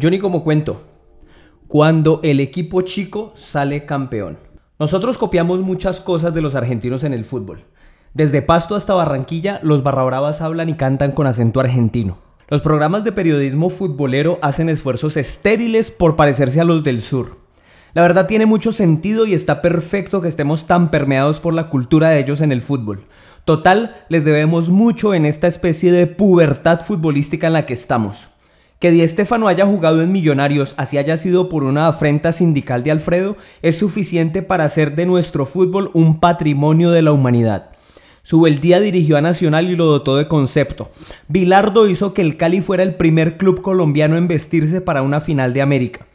Yo ni como cuento. Cuando el equipo chico sale campeón. Nosotros copiamos muchas cosas de los argentinos en el fútbol. Desde Pasto hasta Barranquilla, los barrabravas hablan y cantan con acento argentino. Los programas de periodismo futbolero hacen esfuerzos estériles por parecerse a los del sur. La verdad tiene mucho sentido y está perfecto que estemos tan permeados por la cultura de ellos en el fútbol. Total, les debemos mucho en esta especie de pubertad futbolística en la que estamos. Que Di Stefano haya jugado en Millonarios, así haya sido por una afrenta sindical de Alfredo, es suficiente para hacer de nuestro fútbol un patrimonio de la humanidad. Subeldía dirigió a Nacional y lo dotó de concepto. Bilardo hizo que el Cali fuera el primer club colombiano en vestirse para una final de América.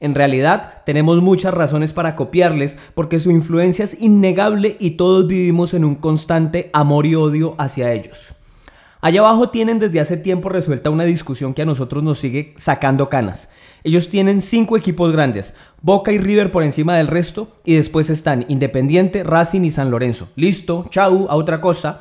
En realidad, tenemos muchas razones para copiarles porque su influencia es innegable y todos vivimos en un constante amor y odio hacia ellos. Allá abajo tienen desde hace tiempo resuelta una discusión que a nosotros nos sigue sacando canas. Ellos tienen cinco equipos grandes, Boca y River por encima del resto, y después están Independiente, Racing y San Lorenzo. Listo, chau, a otra cosa.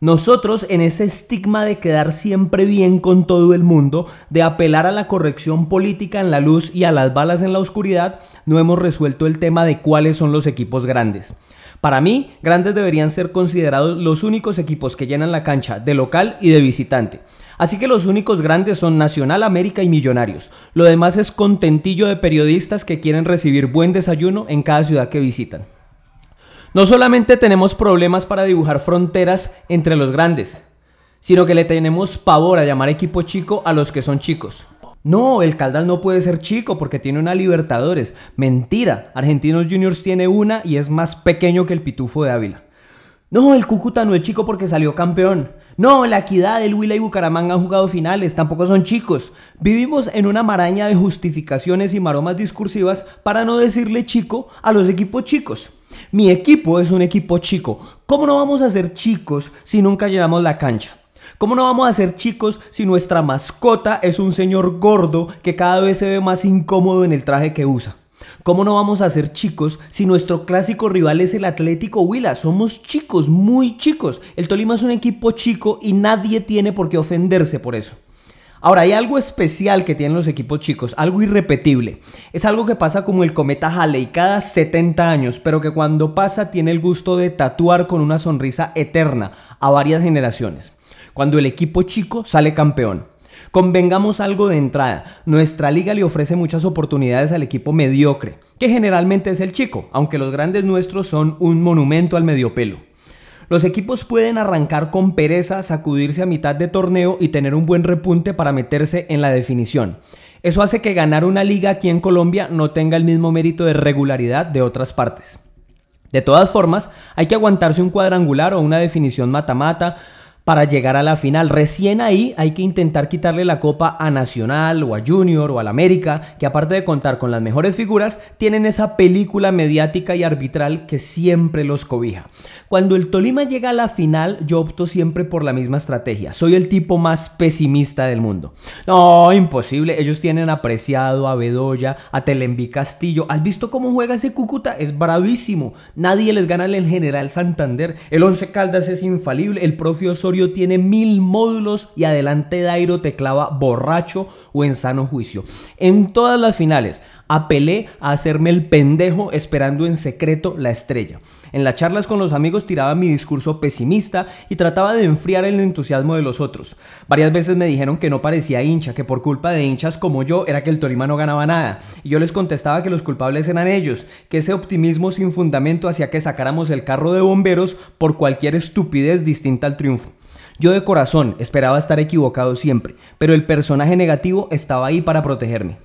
Nosotros en ese estigma de quedar siempre bien con todo el mundo, de apelar a la corrección política en la luz y a las balas en la oscuridad, no hemos resuelto el tema de cuáles son los equipos grandes. Para mí, grandes deberían ser considerados los únicos equipos que llenan la cancha de local y de visitante. Así que los únicos grandes son Nacional, América y Millonarios. Lo demás es contentillo de periodistas que quieren recibir buen desayuno en cada ciudad que visitan. No solamente tenemos problemas para dibujar fronteras entre los grandes, sino que le tenemos pavor a llamar equipo chico a los que son chicos. No, el Caldas no puede ser chico porque tiene una Libertadores. Mentira, Argentinos Juniors tiene una y es más pequeño que el Pitufo de Ávila. No, el Cúcuta no es chico porque salió campeón. No, la Equidad, el Huila y Bucaramanga han jugado finales, tampoco son chicos. Vivimos en una maraña de justificaciones y maromas discursivas para no decirle chico a los equipos chicos. Mi equipo es un equipo chico. ¿Cómo no vamos a ser chicos si nunca llenamos la cancha? ¿Cómo no vamos a ser chicos si nuestra mascota es un señor gordo que cada vez se ve más incómodo en el traje que usa? ¿Cómo no vamos a ser chicos si nuestro clásico rival es el Atlético Huila? Somos chicos, muy chicos. El Tolima es un equipo chico y nadie tiene por qué ofenderse por eso. Ahora, hay algo especial que tienen los equipos chicos, algo irrepetible. Es algo que pasa como el cometa Halley cada 70 años, pero que cuando pasa tiene el gusto de tatuar con una sonrisa eterna a varias generaciones. Cuando el equipo chico sale campeón. Convengamos algo de entrada, nuestra liga le ofrece muchas oportunidades al equipo mediocre, que generalmente es el chico, aunque los grandes nuestros son un monumento al mediopelo. Los equipos pueden arrancar con pereza, sacudirse a mitad de torneo y tener un buen repunte para meterse en la definición. Eso hace que ganar una liga aquí en Colombia no tenga el mismo mérito de regularidad de otras partes. De todas formas, hay que aguantarse un cuadrangular o una definición mata-mata para llegar a la final. Recién ahí hay que intentar quitarle la copa a Nacional o a Junior o al América, que aparte de contar con las mejores figuras, tienen esa película mediática y arbitral que siempre los cobija. Cuando el Tolima llega a la final, yo opto siempre por la misma estrategia. Soy el tipo más pesimista del mundo. No, imposible. Ellos tienen apreciado a Bedoya, a Telembi Castillo. ¿Has visto cómo juega ese Cúcuta? Es bravísimo. Nadie les gana el General Santander. El Once Caldas es infalible. El profe Osorio tiene mil módulos y adelante Dairo te clava borracho o en sano juicio. En todas las finales apelé a hacerme el pendejo esperando en secreto la estrella. En las charlas con los amigos tiraba mi discurso pesimista y trataba de enfriar el entusiasmo de los otros. Varias veces me dijeron que no parecía hincha, que por culpa de hinchas como yo era que el Torima no ganaba nada. Y yo les contestaba que los culpables eran ellos, que ese optimismo sin fundamento hacía que sacáramos el carro de bomberos por cualquier estupidez distinta al triunfo. Yo de corazón esperaba estar equivocado siempre, pero el personaje negativo estaba ahí para protegerme.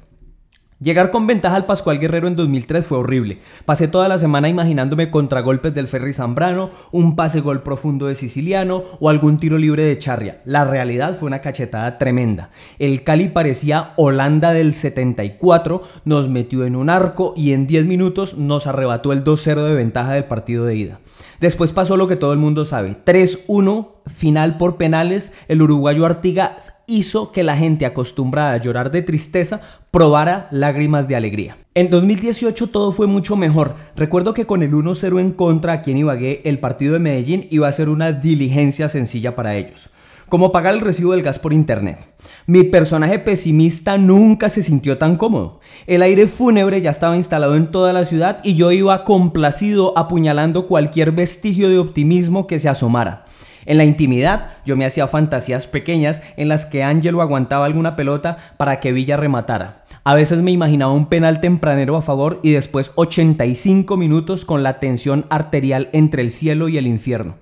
Llegar con ventaja al Pascual Guerrero en 2003 fue horrible. Pasé toda la semana imaginándome contragolpes del Ferry Zambrano, un pase gol profundo de Siciliano o algún tiro libre de Charria. La realidad fue una cachetada tremenda. El Cali parecía Holanda del 74, nos metió en un arco y en 10 minutos nos arrebató el 2-0 de ventaja del partido de ida. Después pasó lo que todo el mundo sabe. 3-1, final por penales. El uruguayo Artigas hizo que la gente acostumbrada a llorar de tristeza probara lágrimas de alegría. En 2018 todo fue mucho mejor. Recuerdo que con el 1-0 en contra aquí en Ibagué, el partido de Medellín iba a ser una diligencia sencilla para ellos. como pagar el recibo del gas por internet. Mi personaje pesimista nunca se sintió tan cómodo. El aire fúnebre ya estaba instalado en toda la ciudad y yo iba complacido apuñalando cualquier vestigio de optimismo que se asomara. En la intimidad yo me hacía fantasías pequeñas en las que Ángelo aguantaba alguna pelota para que Villa rematara. A veces me imaginaba un penal tempranero a favor y después 85 minutos con la tensión arterial entre el cielo y el infierno.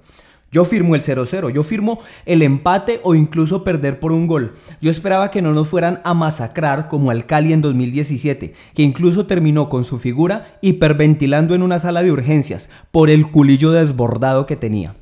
Yo firmo el 0-0, yo firmo el empate o incluso perder por un gol. Yo esperaba que no nos fueran a masacrar como al Cali en 2017, que incluso terminó con su figura hiperventilando en una sala de urgencias por el culillo desbordado que tenía.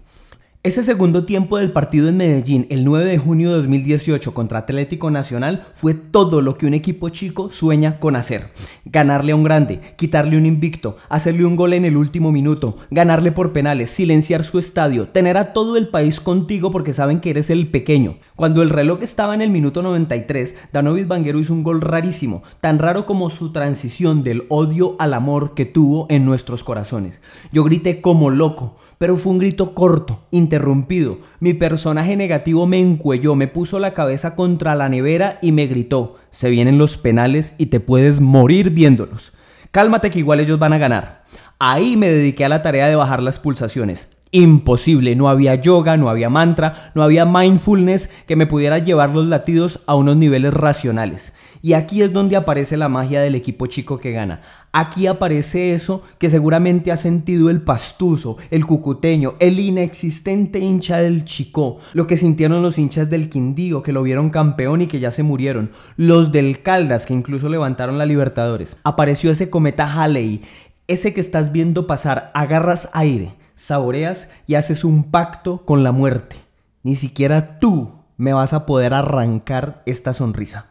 Ese segundo tiempo del partido en Medellín, el 9 de junio de 2018 contra Atlético Nacional, fue todo lo que un equipo chico sueña con hacer. Ganarle a un grande, quitarle un invicto, hacerle un gol en el último minuto, ganarle por penales, silenciar su estadio, tener a todo el país contigo porque saben que eres el pequeño. Cuando el reloj estaba en el minuto 93, Danovis Banguero hizo un gol rarísimo, tan raro como su transición del odio al amor que tuvo en nuestros corazones. Yo grité como loco, pero fue un grito corto, interrumpido. Mi personaje negativo me encuelló, me puso la cabeza contra la nevera y me gritó, se vienen los penales y te puedes morir viéndolos. Cálmate que igual ellos van a ganar. Ahí me dediqué a la tarea de bajar las pulsaciones. Imposible, no había yoga, no había mantra, no había mindfulness que me pudiera llevar los latidos a unos niveles racionales. Y aquí es donde aparece la magia del equipo chico que gana. Aquí aparece eso que seguramente ha sentido el pastuso, el cucuteño, el inexistente hincha del Chico, lo que sintieron los hinchas del Quindío que lo vieron campeón y que ya se murieron, los del Caldas que incluso levantaron la Libertadores. Apareció ese cometa Halley, ese que estás viendo pasar, agarras aire, saboreas y haces un pacto con la muerte. Ni siquiera tú me vas a poder arrancar esta sonrisa.